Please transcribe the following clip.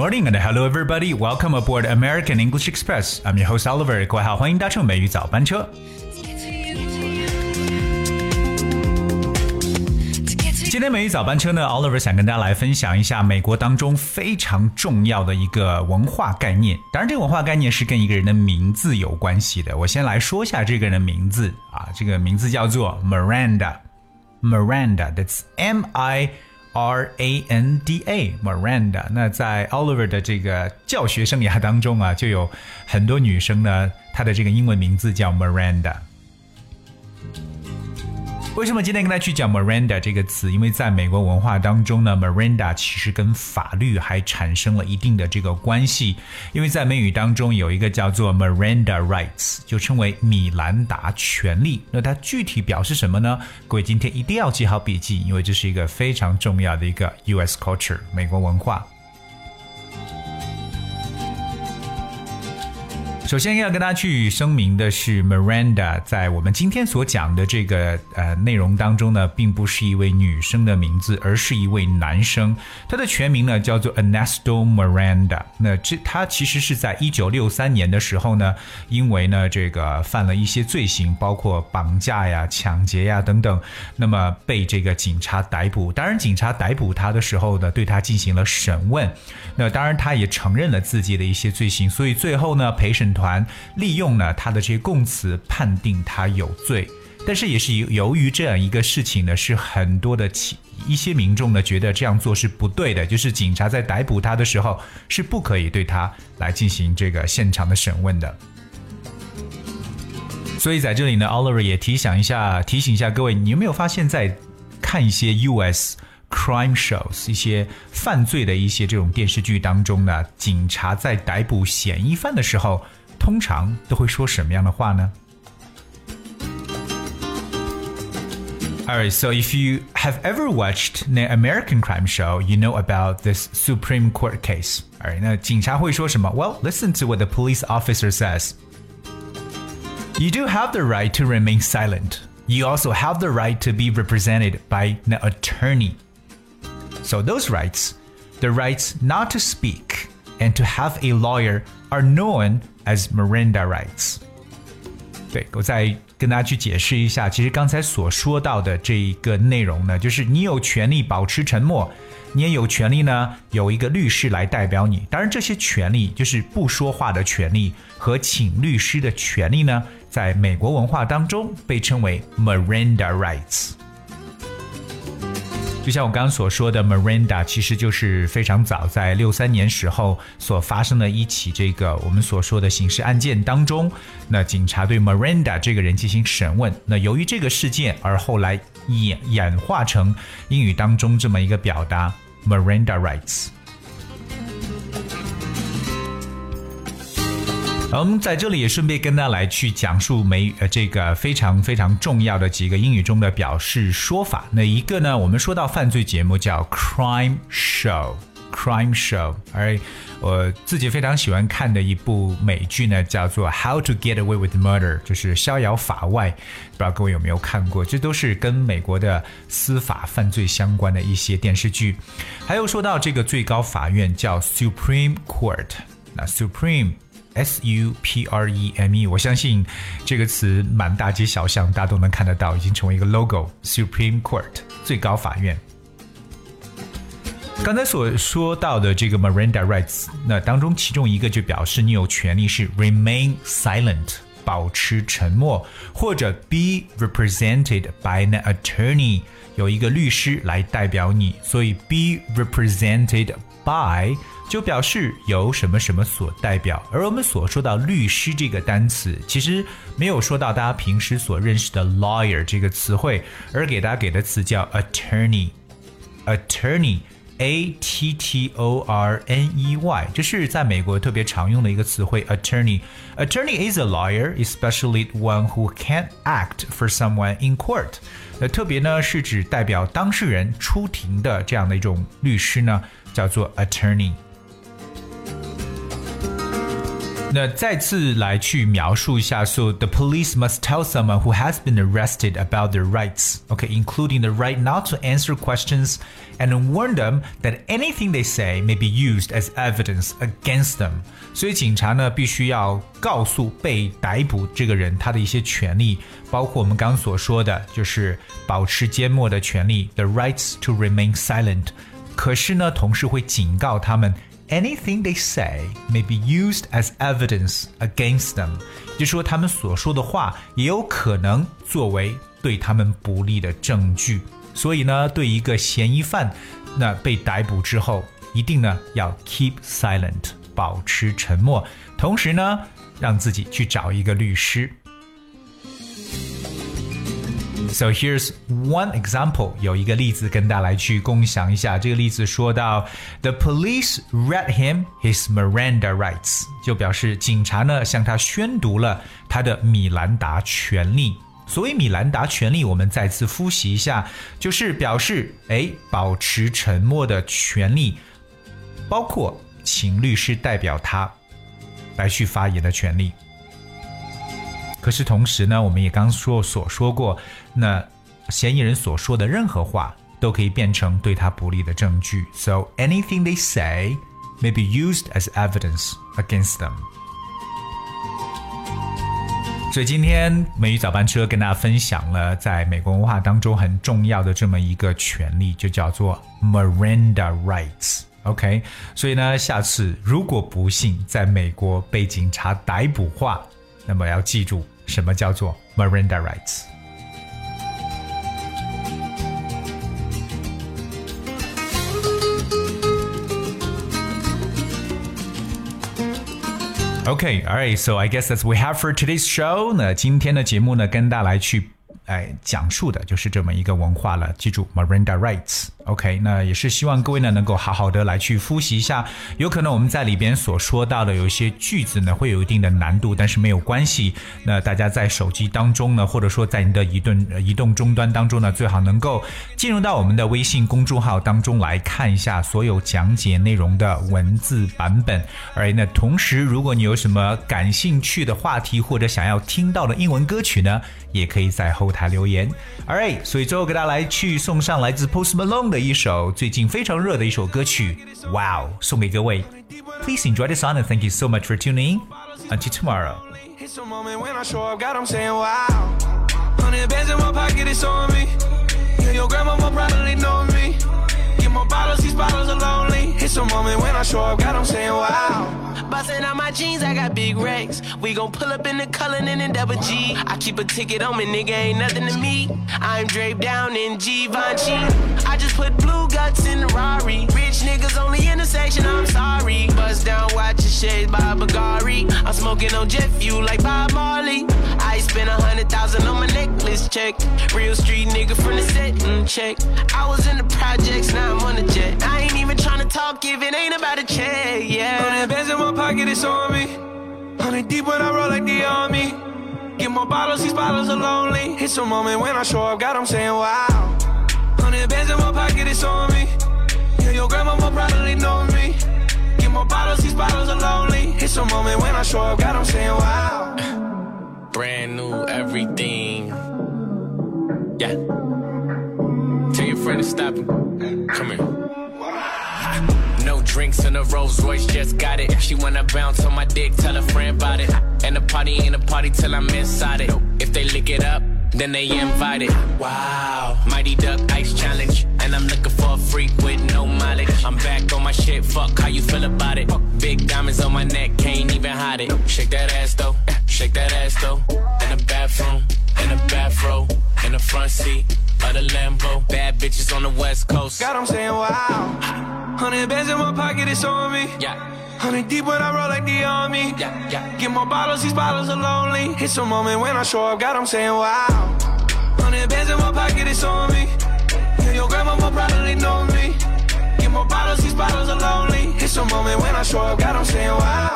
morning and hello everybody. Welcome aboard American English Express. I'm your host Oliver. 各位好，欢迎搭乘美语早班车。今天美语早班车呢，Oliver 想跟大家来分享一下美国当中非常重要的一个文化概念。当然，这个文化概念是跟一个人的名字有关系的。我先来说一下这个人的名字啊，这个名字叫做 Miranda。Miranda，that's M I R A N D A，Miranda。那在 Oliver 的这个教学生涯当中啊，就有很多女生呢，她的这个英文名字叫 Miranda。为什么今天跟大家去讲 Miranda 这个词？因为在美国文化当中呢，Miranda 其实跟法律还产生了一定的这个关系。因为在美语当中有一个叫做 Miranda Rights，就称为米兰达权利。那它具体表示什么呢？各位今天一定要记好笔记，因为这是一个非常重要的一个 U.S. culture 美国文化。首先要跟大家去声明的是，Miranda 在我们今天所讲的这个呃内容当中呢，并不是一位女生的名字，而是一位男生。他的全名呢叫做 Ernesto Miranda。那这他其实是在一九六三年的时候呢，因为呢这个犯了一些罪行，包括绑架呀、抢劫呀等等，那么被这个警察逮捕。当然，警察逮捕他的时候呢，对他进行了审问。那当然，他也承认了自己的一些罪行，所以最后呢，陪审。团利用呢他的这些供词判定他有罪，但是也是由由于这样一个事情呢，是很多的一些民众呢觉得这样做是不对的，就是警察在逮捕他的时候是不可以对他来进行这个现场的审问的。所以在这里呢，Oliver 也提醒一下，提醒一下各位，你有没有发现，在看一些 US？crime shows 一些犯罪的一些这种电视剧当中呢，警察在逮捕嫌疑犯的时候，通常都会说什么样的话呢？Alright, so if you have ever watched an American crime show, you know about this Supreme Court case. Alright, 那警察会说什么？Well, listen to what the police officer says. You do have the right to remain silent. You also have the right to be represented by an attorney. So those rights, the rights not to speak and to have a lawyer, are known as Miranda rights. 对我再跟大家去解释一下，其实刚才所说到的这一个内容呢，就是你有权利保持沉默，你也有权利呢有一个律师来代表你。当然，这些权利就是不说话的权利和请律师的权利呢，在美国文化当中被称为 Miranda rights。就像我刚刚所说的，Miranda 其实就是非常早在六三年时候所发生的一起这个我们所说的刑事案件当中，那警察对 Miranda 这个人进行审问，那由于这个事件而后来演演化成英语当中这么一个表达，Miranda rights。我们在这里也顺便跟大家来去讲述美呃这个非常非常重要的几个英语中的表示说法。那一个呢，我们说到犯罪节目叫 crime show，crime show。而我自己非常喜欢看的一部美剧呢，叫做 How to Get Away with Murder，就是逍遥法外。不知道各位有没有看过？这都是跟美国的司法犯罪相关的一些电视剧。还有说到这个最高法院叫 Supreme Court，那 Supreme。S U P R E M E，我相信这个词满大街小巷，大家都能看得到，已经成为一个 logo。Supreme Court，最高法院。刚才所说到的这个 Miranda rights，那当中其中一个就表示你有权利是 remain silent，保持沉默，或者 be represented by an attorney，有一个律师来代表你，所以 be represented by。就表示由什么什么所代表，而我们所说到律师这个单词，其实没有说到大家平时所认识的 lawyer 这个词汇，而给大家给的词叫 attorney，attorney attorney，attorney，a t t o r n e y，这是在美国特别常用的一个词汇 attorney。Attorney is a lawyer, especially one who can act for someone in court。那特别呢是指代表当事人出庭的这样的一种律师呢，叫做 attorney。 那再次来去描述一下，so the police must tell someone who has been arrested about their rights, okay, including the right not to answer questions, and warn them that anything they say may be used as evidence against them. 所以警察呢，必须要告诉被逮捕这个人他的一些权利，包括我们刚刚所说的，就是保持缄默的权利，the rights to remain silent。 可是呢，同事会警告他们。anything they say may be used as evidence against them，就说他们所说的话也有可能作为对他们不利的证据。所以呢，对一个嫌疑犯，那被逮捕之后，一定呢要 keep silent，保持沉默，同时呢，让自己去找一个律师。So here's one example，有一个例子跟大家来去共享一下。这个例子说到，The police read him his Miranda rights，就表示警察呢向他宣读了他的米兰达权利。所谓米兰达权利，我们再次复习一下，就是表示哎保持沉默的权利，包括请律师代表他来去发言的权利。可是同时呢，我们也刚说所说过，那嫌疑人所说的任何话都可以变成对他不利的证据。So anything they say may be used as evidence against them。所以今天美语早班车跟大家分享了在美国文化当中很重要的这么一个权利，就叫做 Miranda rights。OK，所以呢，下次如果不幸在美国被警察逮捕话，那么要记住。 什么叫做 Miranda rights？Okay, all right. So I guess that's we have for today's show. 那今天的节目呢，跟大家来去 哎，讲述的就是这么一个文化了。记住，Miranda rights。OK，那也是希望各位呢能够好好的来去复习一下。有可能我们在里边所说到的有一些句子呢，会有一定的难度，但是没有关系。那大家在手机当中呢，或者说在你的移动移动终端当中呢，最好能够进入到我们的微信公众号当中来看一下所有讲解内容的文字版本。而那同时，如果你有什么感兴趣的话题或者想要听到的英文歌曲呢，也可以在后。台留言，Alright，所以最后给大家来去送上来自 Post Malone 的一首最近非常热的一首歌曲，Wow，送给各位。Please enjoy the song and thank you so much for tuning. Until tomorrow. It's a moment when I show up, God, I'm saying wow. Hundred bands in my pocket, it's on me. Yeah, your grandma will probably know me. Get more bottles, these bottles are lonely. It's a moment when I show up, God, I'm saying wow. Bustin' out my jeans, I got big racks. We gon' pull up in the Cullinan and double G. I keep a ticket on me, nigga, ain't nothing to me. I'm draped down in Givenchy. I just put blue guts in the Rari. Rich niggas only intersection, I'm sorry. Bust down, watch your shades by Bagari. I'm smoking on jet fuel like Bob Marley. I spent a hundred thousand on my necklace check. Real street nigga from the set and check. I was in the projects, now I'm on the jet. I ain't even trying to talk if it ain't about a check, yeah honey benz in my pocket, it's on me. Hundred deep when I roll like the army. Get more bottles, these bottles are lonely. It's a moment when I show up, God, I'm saying wow. Hundred bands in my pocket, it's on me. Yeah, your grandma will probably know me. Get more bottles, these bottles are lonely. It's a moment when I show up, God, I'm saying wow. Brand new everything. Yeah. Tell your friend to stop. Come here. No drinks in a Rolls Royce, just got it. She wanna bounce on my dick, tell a friend about it. And the party ain't a party till I'm inside it. If they lick it up, then they invited. Wow, Mighty Duck Ice Challenge. And I'm looking for a freak with no mileage. I'm back on my shit, fuck how you feel about it. Big diamonds on my neck, can't even hide it. Shake that ass though, shake that ass though. In the bathroom, in the bathroom, in the front seat of the Lambo. Bad bitches on the west coast. It's on me. Yeah. Hundred deep when I roll like the army. Yeah, yeah. Get more bottles, these bottles are lonely. It's a moment when I show up, God, I'm saying wow. Hundred bands in my pocket, it's on me. Yeah, your grandma will probably know me. Get more bottles, these bottles are lonely. It's a moment when I show up, God, I'm saying wow.